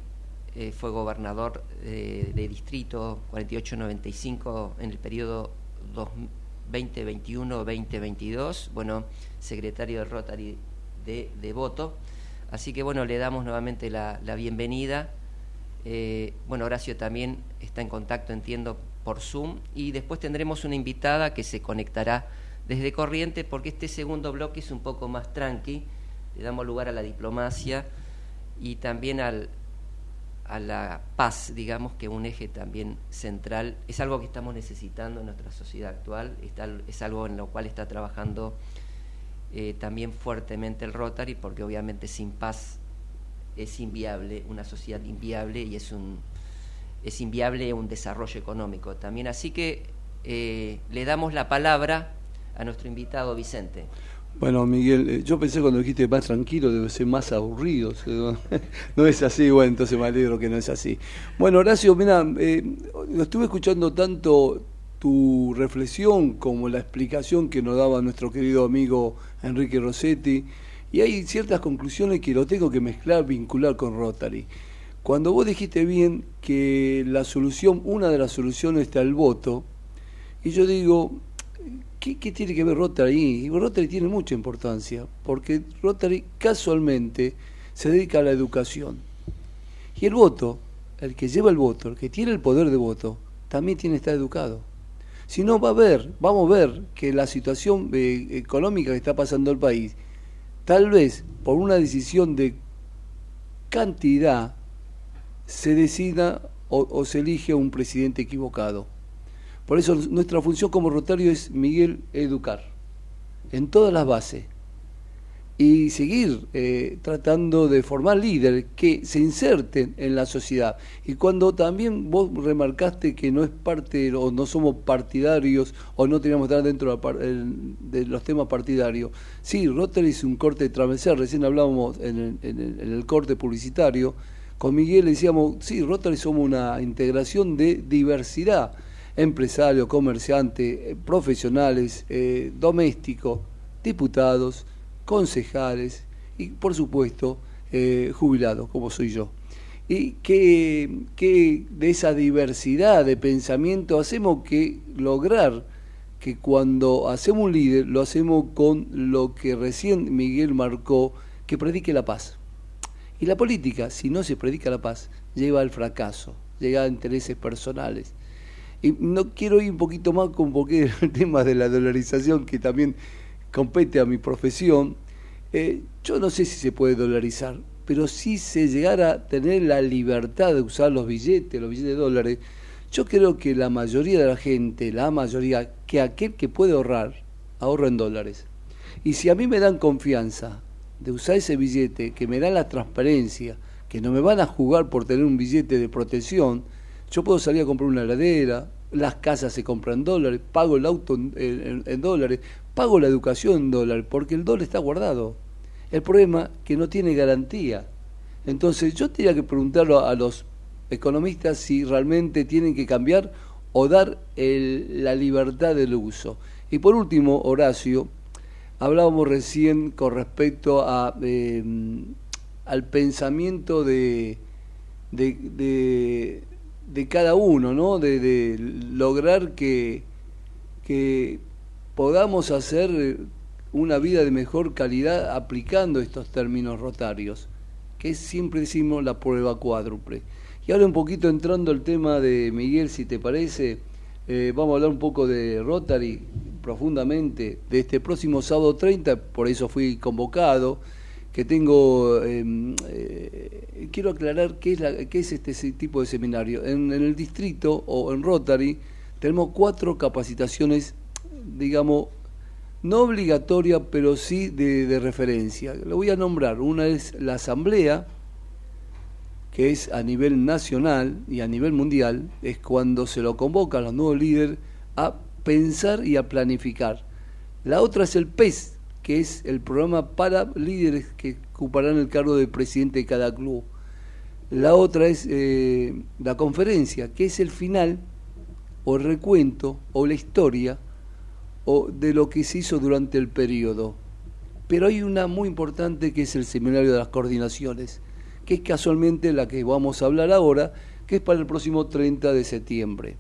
[SPEAKER 4] eh, fue gobernador de, distrito 4895 en el periodo 2021-2022, bueno, secretario del Rotary de, de voto. Así que bueno, le damos nuevamente la, bienvenida. Eh, bueno, Horacio también está en contacto, entiendo, por Zoom. Y después tendremos una invitada que se conectará desde Corriente, porque este segundo bloque es un poco más tranqui. Le damos lugar a la diplomacia y también al, a la paz, digamos, que un eje también central. Es algo que estamos necesitando en nuestra sociedad actual, es algo en lo cual está trabajando eh, también fuertemente el Rotary, porque obviamente sin paz es inviable, una sociedad inviable y es un es inviable un desarrollo económico también. Así que eh, le damos la palabra a nuestro invitado Vicente.
[SPEAKER 8] Bueno, Miguel, eh, yo pensé cuando dijiste más tranquilo debe ser más aburrido. No es así, bueno, entonces me alegro que no es así. Bueno, Horacio, mira, lo estuve escuchando tanto tu reflexión como la explicación que nos daba nuestro querido amigo Enrique Rossetti, y hay ciertas conclusiones que lo tengo que mezclar, vincular con Rotary. Cuando vos dijiste bien que la solución, una de las soluciones está el voto, y yo digo, ¿qué, qué tiene que ver Rotary? Y Rotary tiene mucha importancia, porque Rotary casualmente se dedica a la educación. Y el voto, el que lleva el voto, el que tiene el poder de voto, también tiene que estar educado. Si no, va a ver, vamos a ver que la situación eh, económica que está pasando el país, tal vez por una decisión de cantidad, se decida o, se elige un presidente equivocado. Por eso nuestra función como Rotario es, Miguel, educar en todas las bases y seguir eh, tratando de formar líderes que se inserten en la sociedad. Y cuando también vos remarcaste que no es parte o no somos partidarios o no teníamos que estar dentro de los temas partidarios, sí, Rotary es un corte transversal, recién hablábamos en el, en el, en el corte publicitario, con Miguel decíamos, sí, Rotary somos una integración de diversidad, empresarios, comerciantes, profesionales, eh, domésticos, diputados, concejales y, por supuesto, eh, jubilados, como soy yo. Y que, que de esa diversidad de pensamiento hacemos que lograr que cuando hacemos un líder lo hacemos con lo que recién Miguel marcó, que predique la paz. Y la política, si no se predica la paz, lleva al fracaso, llega a intereses personales. Y no quiero ir un poquito más con porque el tema de la dolarización, que también compete a mi profesión. Eh, yo no sé si se puede dolarizar, pero si se llegara a tener la libertad de usar los billetes, los billetes de dólares, yo creo que la mayoría de la gente, la mayoría, que aquel que puede ahorrar, ahorra en dólares. Y si a mí me dan confianza de usar ese billete, que me dan la transparencia, que no me van a jugar por tener un billete de protección, yo puedo salir a comprar una heladera, las casas se compran en dólares, pago el auto en, dólares, pago la educación en dólares, porque el dólar está guardado. El problema es que no tiene garantía. Entonces yo tenía que preguntarlo a los economistas si realmente tienen que cambiar o dar la libertad del uso. Y por último, Horacio, hablábamos recién con respecto eh, al pensamiento de, de, cada uno, ¿no? de, lograr que podamos hacer una vida de mejor calidad aplicando estos términos rotarios, que siempre decimos la prueba cuádruple. Y ahora un poquito entrando al tema de Miguel, si te parece, eh, vamos a hablar un poco de Rotary profundamente de este próximo sábado 30, por eso fui convocado, que tengo, em, eh, quiero aclarar qué es, la, qué es este tipo de seminario. En, en el distrito o en Rotary tenemos cuatro capacitaciones, digamos, no obligatoria, pero sí de, referencia. Lo voy a nombrar. Una es la Asamblea, que es a nivel nacional y a nivel mundial, es cuando se lo convoca a los nuevos líderes a pensar y a planificar. La otra es el PES, que es el programa para líderes que ocuparán el cargo de presidente de cada club. La otra es eh, la conferencia, que es el final o el recuento o la historia o de lo que se hizo durante el periodo. Pero hay una muy importante que es el seminario de las coordinaciones, que es casualmente la que vamos a hablar ahora, que es para el próximo 30 de septiembre,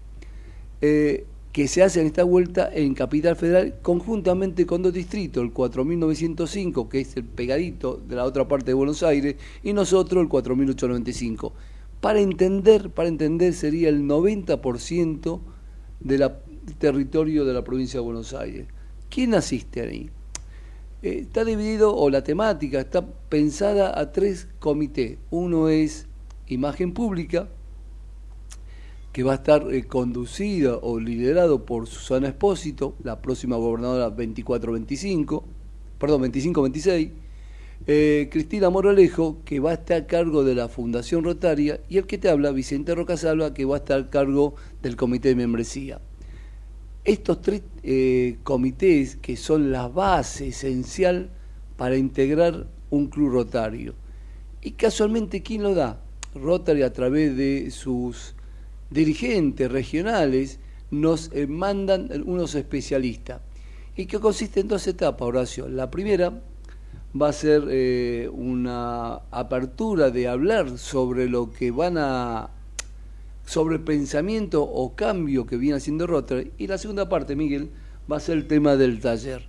[SPEAKER 8] eh, que se hace en esta vuelta en Capital Federal conjuntamente con dos distritos, el 4905, que es el pegadito de la otra parte de Buenos Aires, y nosotros el 4895. Para entender, para entender sería el 90% de la territorio de la provincia de Buenos Aires. ¿Quién asiste ahí? Eh, está dividido, o la temática está pensada a tres comités. Uno es imagen pública, que va a estar eh, conducido o liderado por Susana Espósito, la próxima gobernadora 24-25, perdón, 25-26. Eh, Cristina Moralejo, que va a estar a cargo de la Fundación Rotaria, y el que te habla, Vicente Rocasalva, que va a estar a cargo del Comité de Membresía. Estos tres eh, comités que son la base esencial para integrar un club rotario. Y casualmente, ¿quién lo da? Rotary a través de sus dirigentes regionales nos eh, mandan unos especialistas. ¿Y que consiste en dos etapas, Horacio? La primera va a ser eh, una apertura de hablar sobre lo que van a sobre el pensamiento o cambio que viene haciendo Rotary. Y la segunda parte, Miguel, va a ser el tema del taller.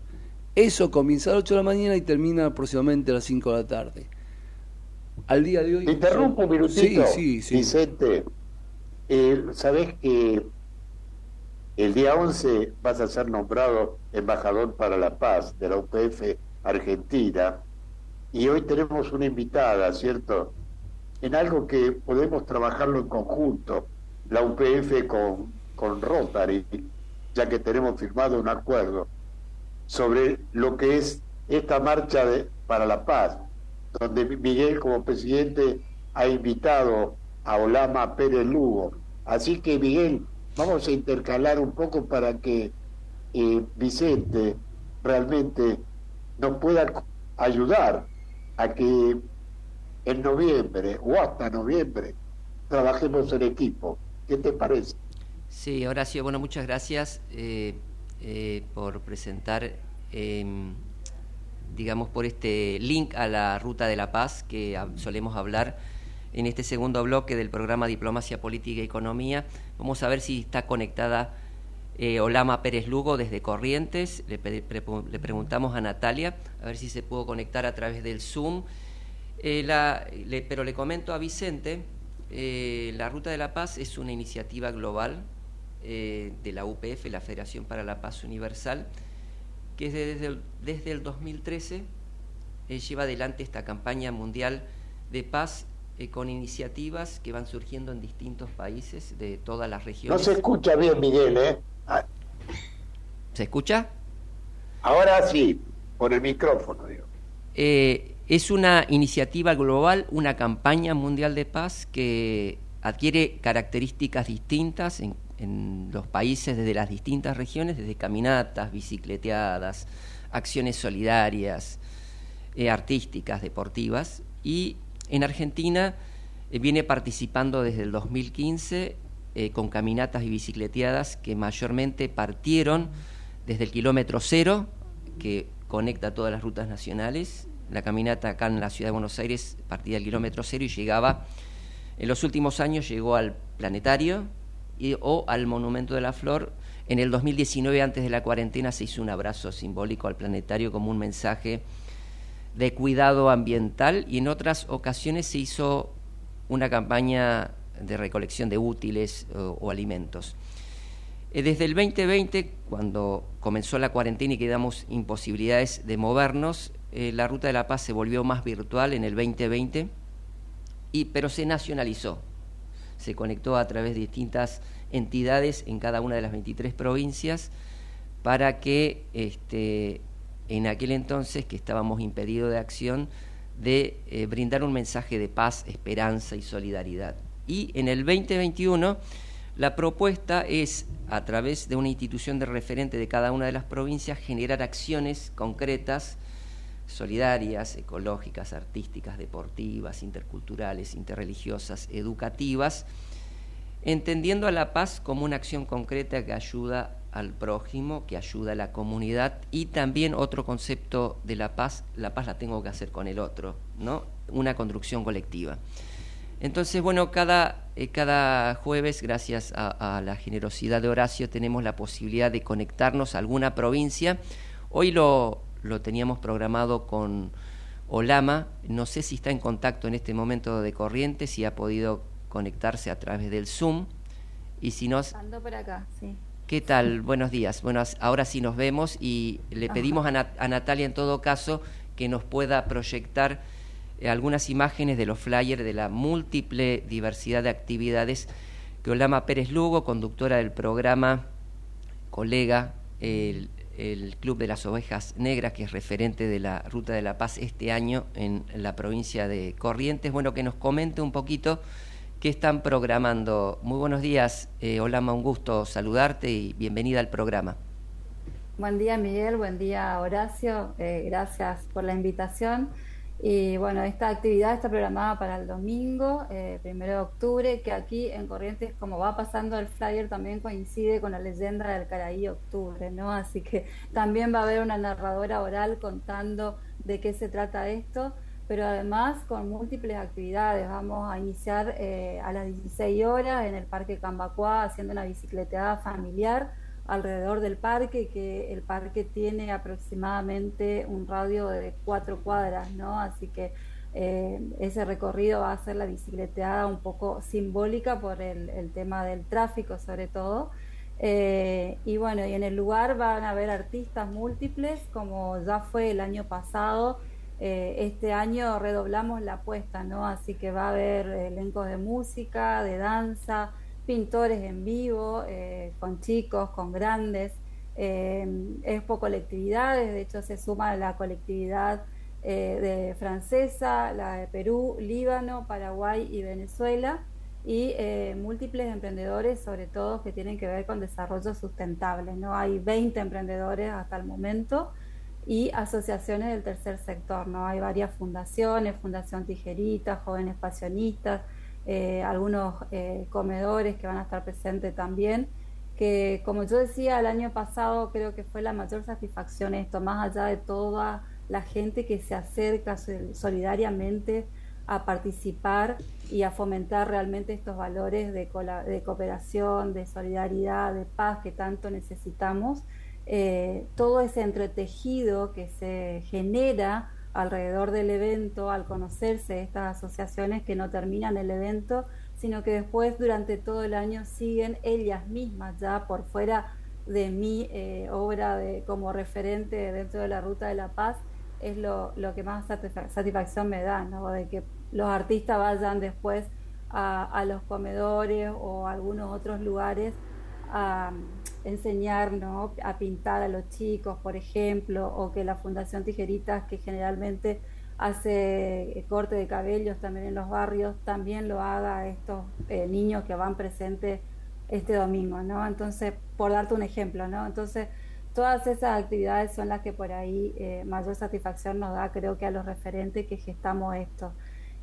[SPEAKER 8] Eso comienza a las 8 de la mañana y termina aproximadamente a las 5 de la tarde. Al día de hoy...
[SPEAKER 5] interrumpo un minutito, sí, sí, Vicente. Eh, Sabes que el día 11 vas a ser nombrado embajador para la paz de la UPF Argentina y hoy tenemos una invitada, ¿cierto? En algo que podemos trabajarlo en conjunto, la UPF con, con Rotary, ya que tenemos firmado un acuerdo sobre lo que es esta marcha de, para la paz, donde Miguel como presidente ha invitado a Olama Pérez Lugo. Así que Miguel, vamos a intercalar un poco para que eh, Vicente realmente nos pueda ayudar a que en noviembre o hasta noviembre trabajemos en equipo. ¿Qué te parece?
[SPEAKER 4] Sí, Horacio, bueno, muchas gracias eh, eh, por presentar, em, digamos, por este link a la Ruta de la Paz que solemos hablar en este segundo bloque del programa Diplomacia Política y Economía. Vamos a ver si está conectada eh, Olama Pérez Lugo desde Corrientes. Le, le, preguntamos a Natalia a ver si se pudo conectar a través del Zoom. Eh, pero le comento a Vicente, eh, la Ruta de la Paz es una iniciativa global de la UPF, la Federación para la Paz Universal, que desde el, desde el 2013 lleva adelante esta campaña mundial de paz eh, con iniciativas que van surgiendo en distintos países de todas las regiones.
[SPEAKER 5] No se escucha bien, Miguel, ¿eh? Ah.
[SPEAKER 4] ¿Se escucha?
[SPEAKER 5] Ahora sí, por el micrófono, digo.
[SPEAKER 4] Eh, es una iniciativa global, una campaña mundial de paz que adquiere características distintas en, los países desde las distintas regiones, desde caminatas, bicicleteadas, acciones solidarias, eh, artísticas, deportivas, y en Argentina eh, viene participando desde el 2015 eh, con caminatas y bicicleteadas que mayormente partieron desde el kilómetro cero, que conecta todas las rutas nacionales. La caminata acá en la ciudad de Buenos Aires partía del kilómetro cero y llegaba, en los últimos años llegó al planetario o al Monumento de la Flor. En el 2019, antes de la cuarentena, se hizo un abrazo simbólico al planetario como un mensaje de cuidado ambiental y en otras ocasiones se hizo una campaña de recolección de útiles o, alimentos. Eh, desde el 2020, cuando comenzó la cuarentena y quedamos imposibilidades de movernos, eh, la Ruta de la Paz se volvió más virtual en el 2020, y, pero se nacionalizó. Se conectó a través de distintas entidades en cada una de las 23 provincias para que este, en aquel entonces, que estábamos impedidos de acción, de eh, brindar un mensaje de paz, esperanza y solidaridad. Y en el 2021 la propuesta es, a través de una institución de referente de cada una de las provincias, generar acciones concretas, solidarias, ecológicas, artísticas, deportivas, interculturales, interreligiosas, educativas, entendiendo a la paz como una acción concreta que ayuda al prójimo, que ayuda a la comunidad y también otro concepto de la paz, la paz la tengo que hacer con el otro, ¿no? Una construcción colectiva. Entonces, bueno, cada, eh, cada jueves, gracias a, la generosidad de Horacio, tenemos la posibilidad de conectarnos a alguna provincia. Hoy lo, lo teníamos programado con Olama, no sé si está en contacto en este momento de Corrientes, si ha podido conectarse a través del Zoom. Y si nos...
[SPEAKER 21] Ando por acá, sí.
[SPEAKER 4] ¿Qué tal? Buenos días. Bueno, ahora sí nos vemos y le pedimos a, Natalia en todo caso que nos pueda proyectar eh, algunas imágenes de los flyers de la múltiple diversidad de actividades que Olama Pérez Lugo, conductora del programa, colega, el, el Club de las Ovejas Negras, que es referente de la Ruta de la Paz este año en la provincia de Corrientes, bueno, que nos comente un poquito ¿Qué están programando? Muy buenos días, eh, Olama, un gusto saludarte y bienvenida al programa.
[SPEAKER 21] Buen día, Miguel, buen día, Horacio, eh, gracias por la invitación. Y bueno, esta actividad está programada para el domingo, eh, primero de octubre, que aquí en Corrientes, como va pasando el flyer, también coincide con la leyenda del Caraí Octubre, ¿no? Así que también va a haber una narradora oral contando de qué se trata esto pero además con múltiples actividades. Vamos a iniciar eh, a las 16 horas en el Parque Cambacuá haciendo una bicicleteada familiar alrededor del parque, que el parque tiene aproximadamente un radio de cuatro cuadras, ¿no? Así que eh, ese recorrido va a ser la bicicleteada un poco simbólica por el, tema del tráfico sobre todo. Eh, y bueno, y en el lugar van a haber artistas múltiples, como ya fue el año pasado, eh, este año redoblamos la apuesta, ¿no? Así que va a haber elencos de música, de danza, pintores en vivo, eh, con chicos, con grandes, eh, expo colectividades, de hecho se suma la colectividad de francesa, la de Perú, Líbano, Paraguay y Venezuela, y múltiples emprendedores, sobre todo que tienen que ver con desarrollo sustentable, ¿no? Hay 20 emprendedores hasta el momento y asociaciones del tercer sector. ¿no? Hay varias fundaciones, Fundación Tijerita, Jóvenes Pasionistas, eh, algunos eh, comedores que van a estar presentes también, que como yo decía el año pasado creo que fue la mayor satisfacción esto, más allá de toda la gente que se acerca solidariamente a participar y a fomentar realmente estos valores de, de cooperación, de solidaridad, de paz que tanto necesitamos eh, todo ese entretejido que se genera alrededor del evento al conocerse estas asociaciones que no terminan el evento, sino que después durante todo el año siguen ellas mismas ya por fuera de mi eh, obra de, como referente dentro de la Ruta de la Paz, es lo, lo que más satisfacción me da, ¿no? de que los artistas vayan después a, a los comedores o a algunos otros lugares a enseñar a pintar a los chicos, por ejemplo, o que la Fundación Tijeritas, que generalmente hace eh, corte de cabellos también en los barrios, también lo haga a estos eh, niños que van presentes este domingo, ¿no? Entonces, por darte un ejemplo, ¿no? Entonces, todas esas actividades son las que por ahí eh, mayor satisfacción nos da, creo que a los referentes que gestamos esto.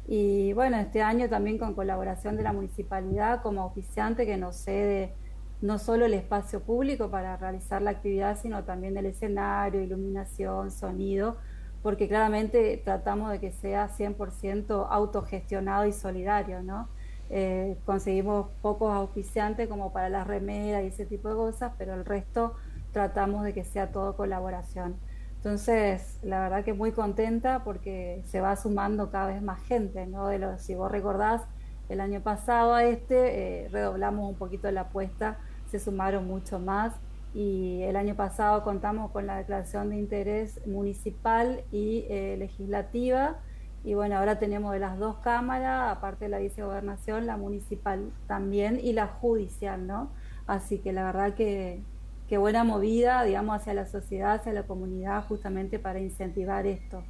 [SPEAKER 21] Y bueno, este año también con colaboración de la municipalidad como oficiante que nos cede no solo el espacio público para realizar la actividad, sino también el escenario, iluminación, sonido, porque claramente tratamos de que sea 100% autogestionado y solidario, ¿no? Eh, conseguimos pocos auspiciantes como para las remeras y ese tipo de cosas, pero el resto tratamos de que sea todo colaboración. Entonces, la verdad que muy contenta porque se va sumando cada vez más gente, ¿no? Si vos recordás, el año pasado a este, eh, redoblamos un poquito la apuesta, se sumaron mucho más y el año pasado contamos con la declaración de interés municipal y eh, legislativa y bueno, ahora tenemos de las dos cámaras, aparte de la vicegobernación, la municipal también y la judicial, ¿no? Así que la verdad que, que buena movida, digamos, hacia la sociedad, hacia la comunidad, justamente para incentivar esto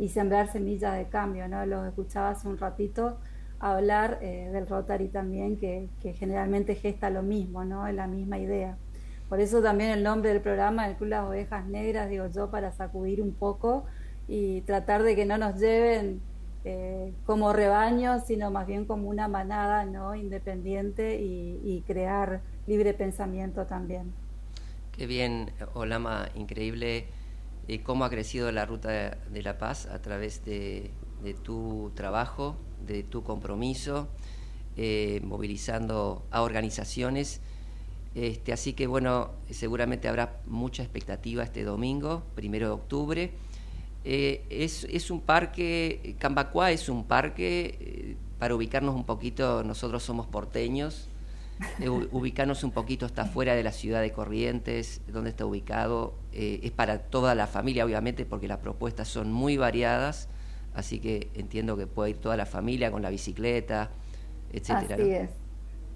[SPEAKER 21] y sembrar semillas de cambio, ¿no? Los escuchaba hace un ratito hablar eh, del Rotary también, que, generalmente gesta lo mismo, ¿no? La misma idea. Por eso también el nombre del programa, el Club Las Ovejas Negras, digo yo, para sacudir un poco y tratar de que no nos lleven eh, como rebaño, sino más bien como una manada ¿no? independiente y, crear libre pensamiento también.
[SPEAKER 4] Qué bien, Olama, increíble eh, cómo ha crecido la Ruta de la Paz a través de, tu trabajo, de tu compromiso, eh, movilizando a organizaciones. Este, así que bueno, seguramente habrá mucha expectativa este domingo, primero de octubre. Eh, es, un parque, Cambacuá es un parque, eh, para ubicarnos un poquito, nosotros somos porteños, eh, ubicarnos un poquito está fuera de la ciudad de Corrientes, donde está ubicado, es para toda la familia, obviamente, porque las propuestas son muy variadas, así que entiendo que puede ir toda la familia con la bicicleta, etcétera.
[SPEAKER 21] Así es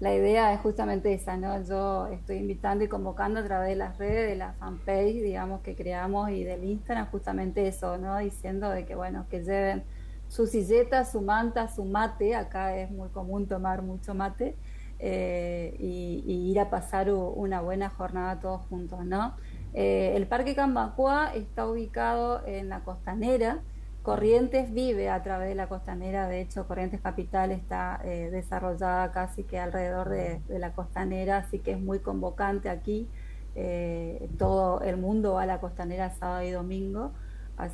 [SPEAKER 21] la idea es justamente esa, ¿no? Yo estoy invitando y convocando a través de las redes, de la fanpage, digamos, que creamos y del Instagram, justamente eso, ¿no? Diciendo de que, bueno, que lleven su silleta, su manta, su mate, acá es muy común tomar mucho mate, eh, y, ir a pasar una buena jornada todos juntos, ¿no? Eh, el Parque Cambacua está ubicado en la costanera, Corrientes vive a través de la costanera, de hecho Corrientes Capital está eh, desarrollada casi que alrededor de, la costanera, así que es muy convocante aquí. Eh, todo el mundo va a la costanera sábado y domingo.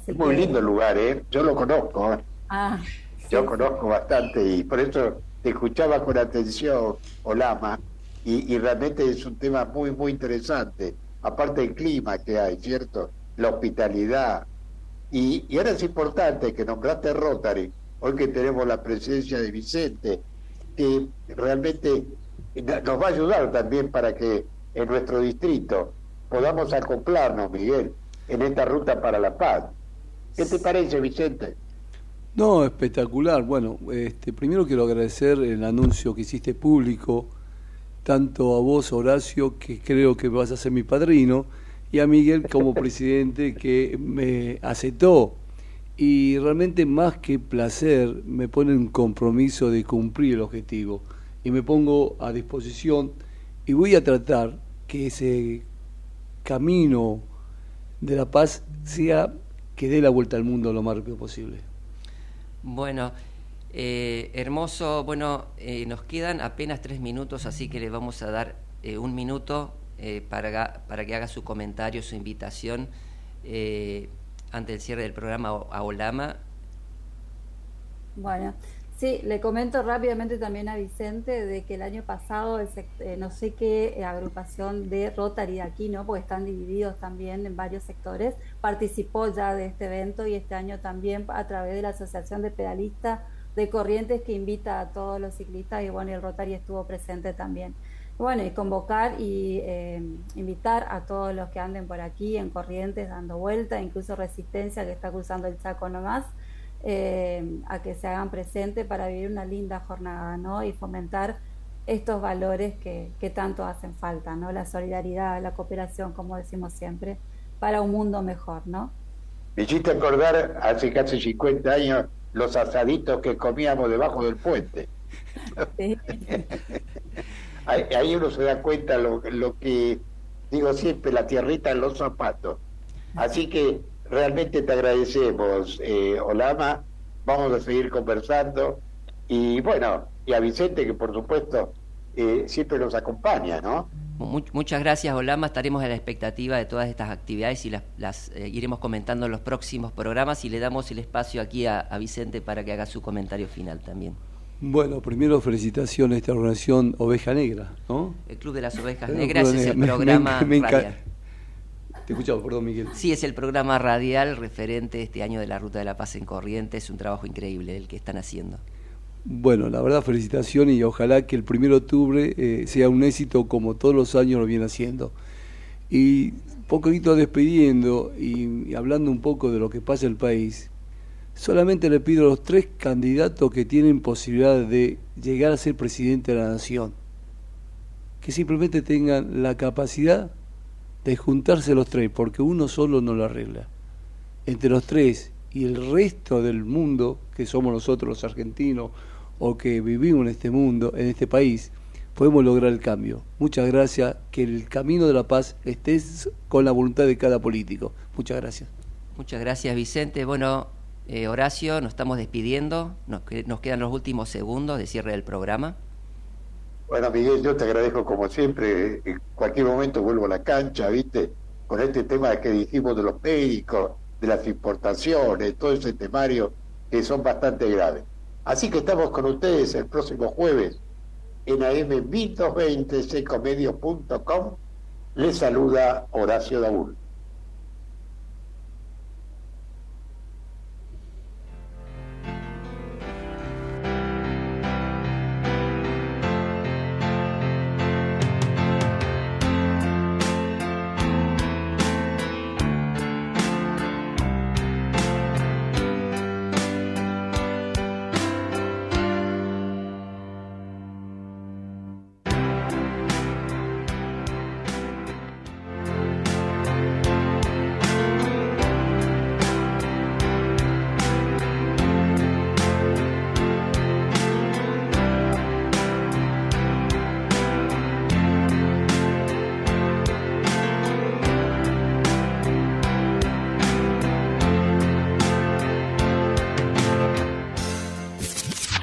[SPEAKER 5] es muy lindo el lugar, ¿eh? yo lo conozco.
[SPEAKER 21] Ah,
[SPEAKER 5] yo conozco bastante y por eso te escuchaba con atención, Olama, y, y realmente es un tema muy, muy interesante. Aparte del clima que hay, ¿cierto? La hospitalidad, y, ahora es importante que nombraste Rotary, hoy que tenemos la presencia de Vicente, que realmente nos va a ayudar también para que en nuestro distrito podamos acoplarnos, Miguel, en esta ruta para la paz. ¿Qué te parece, Vicente?
[SPEAKER 8] No, espectacular. Bueno, este, primero quiero agradecer el anuncio que hiciste público, tanto a vos, Horacio, que creo que vas a ser mi padrino, y a Miguel como presidente que me aceptó. Y realmente más que placer, me pone un compromiso de cumplir el objetivo. Y me pongo a disposición y voy a tratar que ese camino de la paz sea que dé la vuelta al mundo lo más rápido posible.
[SPEAKER 4] Bueno, eh, hermoso. Bueno, eh, nos quedan apenas tres minutos, así que le vamos a dar eh, un minuto eh, para, para, que haga su comentario, su invitación eh, ante el cierre del programa a Olama.
[SPEAKER 21] Bueno, sí, le comento rápidamente también a Vicente de que el año pasado, eh, no sé qué agrupación de Rotary aquí, ¿no? Porque están divididos también en varios sectores, participó ya de este evento y este año también a través de la Asociación de Pedalistas de Corrientes que invita a todos los ciclistas y bueno, el Rotary estuvo presente también. Bueno, y convocar y eh, invitar a todos los que anden por aquí en Corrientes dando vuelta, incluso Resistencia que está cruzando el Chaco nomás, eh, a que se hagan presentes para vivir una linda jornada, ¿no? Y fomentar estos valores que, que tanto hacen falta, ¿no? La solidaridad, la cooperación, como decimos siempre, para un mundo mejor, ¿no?
[SPEAKER 5] Me hiciste acordar hace casi 50 años los asaditos que comíamos debajo del puente. Sí. ahí, uno se da cuenta lo, lo que digo siempre, la tierrita en los zapatos. Así que realmente te agradecemos, eh, Olama. Vamos a seguir conversando. Y bueno, y a Vicente, que por supuesto eh, siempre nos acompaña, ¿no?
[SPEAKER 4] Muchas gracias, Olama. Estaremos a la expectativa de todas estas actividades y las, las eh, iremos comentando en los próximos programas y le damos el espacio aquí a Vicente para que haga su comentario final también.
[SPEAKER 8] Bueno, primero felicitaciones a esta organización Oveja Negra, ¿no?
[SPEAKER 4] El Club de las Ovejas Negras es el programa radial.
[SPEAKER 8] Te escuchaba, perdón, Miguel.
[SPEAKER 4] Sí, es el programa radial referente este año de la Ruta de la Paz en Corrientes. Es un trabajo increíble el que están haciendo.
[SPEAKER 8] Bueno, la verdad, felicitaciones y ojalá que el 1 de octubre eh, sea un éxito como todos los años lo viene haciendo. Y poquito despidiendo y, hablando un poco de lo que pasa en el país, solamente le pido a los tres candidatos que tienen posibilidad de llegar a ser presidente de la nación, que simplemente tengan la capacidad de juntarse los tres, porque uno solo no lo arregla. Entre los tres y el resto del mundo, que somos nosotros los argentinos, o que vivimos en este mundo, en este país, podemos lograr el cambio. Muchas gracias, que el camino de la paz esté con la voluntad de cada político. Muchas gracias.
[SPEAKER 4] Muchas gracias, Vicente. Bueno, eh, Horacio, nos estamos despidiendo, nos, quedan los últimos segundos de cierre del programa.
[SPEAKER 5] Bueno, Miguel, yo te agradezco como siempre. En cualquier momento vuelvo a la cancha, ¿viste? Con este tema que dijimos de los médicos, de las importaciones, todo ese temario que son bastante graves. Así que estamos con ustedes el próximo jueves en AM 1220 secomedios.com. Les saluda Horacio Daúl.